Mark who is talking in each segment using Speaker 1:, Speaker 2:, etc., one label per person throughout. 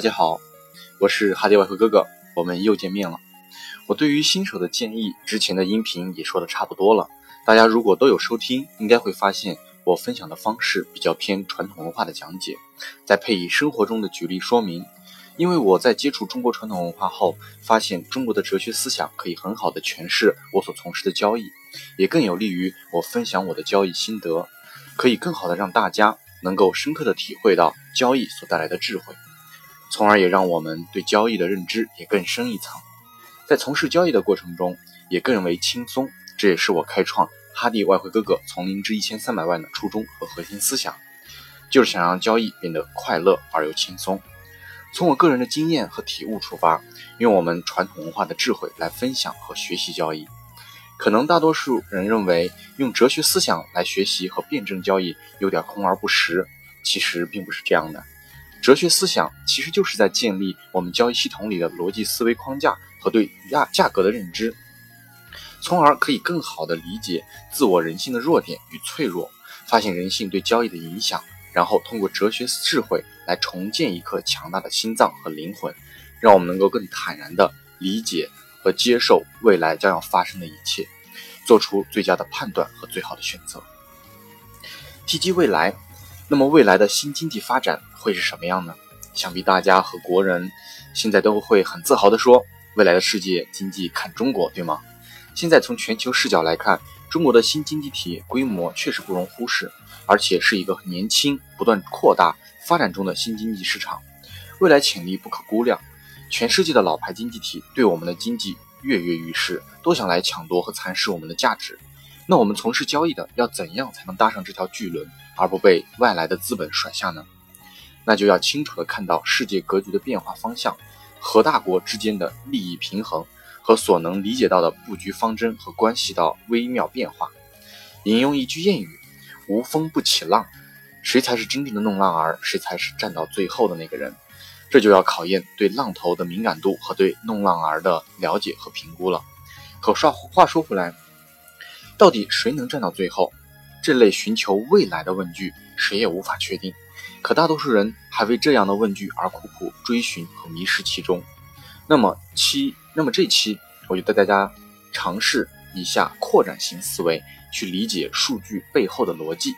Speaker 1: 大家好，我是哈迪外汇哥哥，我们又见面了。我对于新手的建议，之前的音频也说的差不多了。大家如果都有收听，应该会发现我分享的方式比较偏传统文化的讲解，再配以生活中的举例说明。因为我在接触中国传统文化后，发现中国的哲学思想可以很好的诠释我所从事的交易，也更有利于我分享我的交易心得，可以更好的让大家能够深刻的体会到交易所带来的智慧。从而也让我们对交易的认知也更深一层，在从事交易的过程中也更为轻松。这也是我开创哈迪外汇哥哥从零至一千三百万的初衷和核心思想，就是想让交易变得快乐而又轻松。从我个人的经验和体悟出发，用我们传统文化的智慧来分享和学习交易。可能大多数人认为用哲学思想来学习和辩证交易有点空而不实，其实并不是这样的。哲学思想其实就是在建立我们交易系统里的逻辑思维框架和对价价格的认知，从而可以更好的理解自我人性的弱点与脆弱，发现人性对交易的影响，然后通过哲学智慧来重建一颗强大的心脏和灵魂，让我们能够更坦然的理解和接受未来将要发生的一切，做出最佳的判断和最好的选择。提及未来。那么未来的新经济发展会是什么样呢？想必大家和国人现在都会很自豪地说，未来的世界经济看中国，对吗？现在从全球视角来看，中国的新经济体规模确实不容忽视，而且是一个年轻、不断扩大发展中的新经济市场，未来潜力不可估量。全世界的老牌经济体对我们的经济跃跃欲试，都想来抢夺和蚕食我们的价值。那我们从事交易的要怎样才能搭上这条巨轮？而不被外来的资本甩下呢？那就要清楚的看到世界格局的变化方向，和大国之间的利益平衡和所能理解到的布局方针和关系到微妙变化。引用一句谚语：“无风不起浪。”谁才是真正的弄浪儿？谁才是站到最后的那个人？这就要考验对浪头的敏感度和对弄浪儿的了解和评估了。可说话说回来，到底谁能站到最后？这类寻求未来的问句，谁也无法确定。可大多数人还为这样的问句而苦苦追寻和迷失其中。那么期，那么这期我就带大家尝试一下扩展型思维，去理解数据背后的逻辑。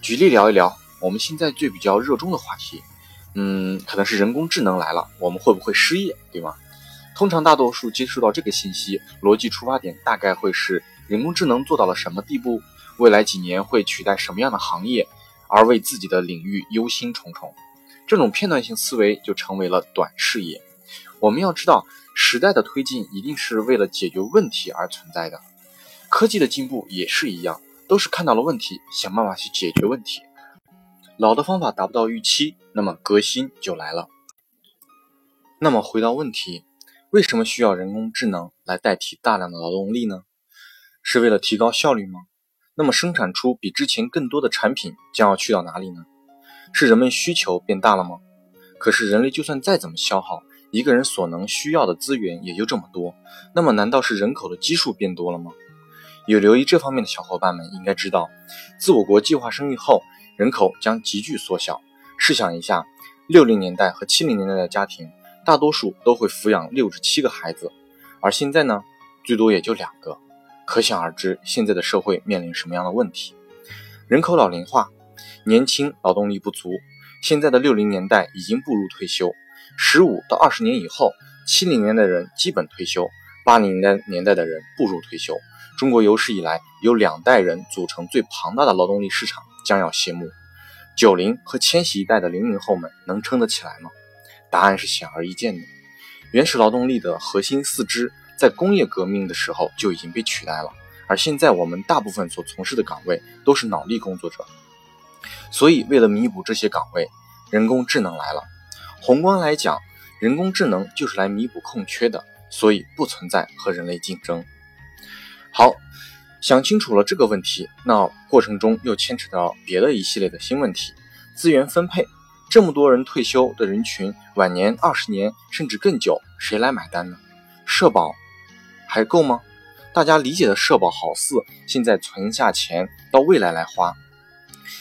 Speaker 1: 举例聊一聊我们现在最比较热衷的话题，嗯，可能是人工智能来了，我们会不会失业，对吗？通常大多数接触到这个信息，逻辑出发点大概会是人工智能做到了什么地步。未来几年会取代什么样的行业，而为自己的领域忧心忡忡，这种片段性思维就成为了短视野。我们要知道，时代的推进一定是为了解决问题而存在的，科技的进步也是一样，都是看到了问题，想办法去解决问题。老的方法达不到预期，那么革新就来了。那么回到问题，为什么需要人工智能来代替大量的劳动力呢？是为了提高效率吗？那么生产出比之前更多的产品将要去到哪里呢？是人们需求变大了吗？可是人类就算再怎么消耗，一个人所能需要的资源也就这么多。那么难道是人口的基数变多了吗？有留意这方面的小伙伴们应该知道，自我国计划生育后，人口将急剧缩小。试想一下，六零年代和七零年代的家庭，大多数都会抚养六至七个孩子，而现在呢，最多也就两个。可想而知，现在的社会面临什么样的问题？人口老龄化，年轻劳动力不足。现在的六零年代已经步入退休，十五到二十年以后，七零年代的人基本退休，八零年代年代的人步入退休。中国有史以来有两代人组成最庞大的劳动力市场将要谢幕。九零和千禧一代的零零后们能撑得起来吗？答案是显而易见的。原始劳动力的核心四肢。在工业革命的时候就已经被取代了，而现在我们大部分所从事的岗位都是脑力工作者，所以为了弥补这些岗位，人工智能来了。宏观来讲，人工智能就是来弥补空缺的，所以不存在和人类竞争。好，想清楚了这个问题，那过程中又牵扯到别的一系列的新问题：资源分配，这么多人退休的人群，晚年二十年甚至更久，谁来买单呢？社保。还够吗？大家理解的社保好似现在存下钱到未来来花。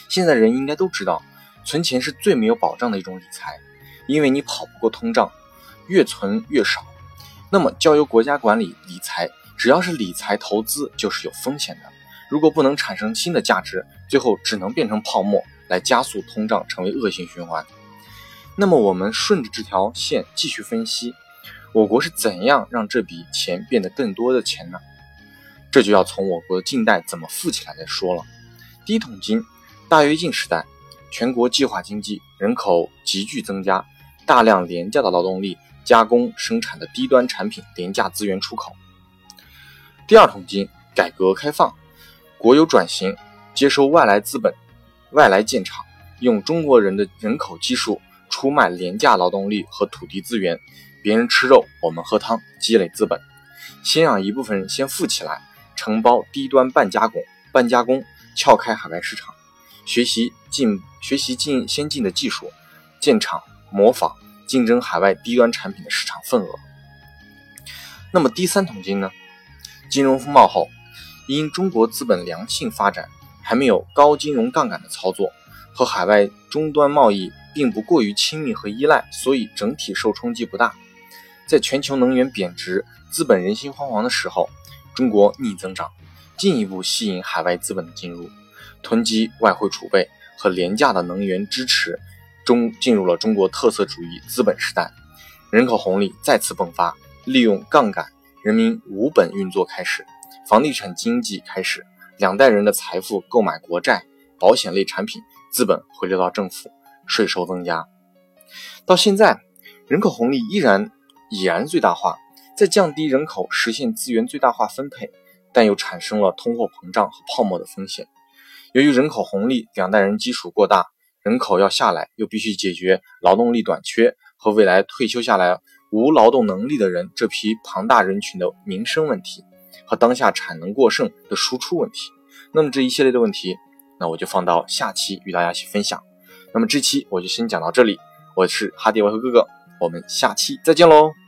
Speaker 1: 现在人应该都知道，存钱是最没有保障的一种理财。因为你跑不过通胀，越存越少。那么交由国家管理理财，只要是理财投资就是有风险的。如果不能产生新的价值，最后只能变成泡沫，来加速通胀，成为恶性循环。那么我们顺着这条线继续分析，我国是怎样让这笔钱变得更多的钱呢？这就要从我国的近代怎么富起来再说了。第一桶金，大跃进时代，全国计划经济，人口急剧增加，大量廉价的劳动力。加工生产的低端产品，廉价资源出口。第二桶金，改革开放，国有转型，接收外来资本，外来建厂，用中国人的人口基数出卖廉价劳动力和土地资源，别人吃肉，我们喝汤，积累资本。先让一部分人先富起来，承包低端半加工，半加工撬开海外市场，学习进学习进先进的技术，建厂模仿。竞争海外低端产品的市场份额。那么第三桶金呢？金融风暴后，因中国资本良性发展，还没有高金融杠杆的操作，和海外终端贸易并不过于亲密和依赖，所以整体受冲击不大。在全球能源贬值、资本人心惶惶的时候，中国逆增长，进一步吸引海外资本的进入，囤积外汇储备和廉价的能源支持。中进入了中国特色主义资本时代，人口红利再次迸发，利用杠杆，人民无本运作开始，房地产经济开始，两代人的财富购买国债、保险类产品，资本回流到政府，税收增加。到现在，人口红利依然已然最大化，在降低人口，实现资源最大化分配，但又产生了通货膨胀和泡沫的风险。由于人口红利，两代人基础过大。人口要下来，又必须解决劳动力短缺和未来退休下来无劳动能力的人这批庞大人群的民生问题，和当下产能过剩的输出问题。那么这一系列的问题，那我就放到下期与大家一起分享。那么这期我就先讲到这里，我是哈迪外和哥哥，我们下期再见喽。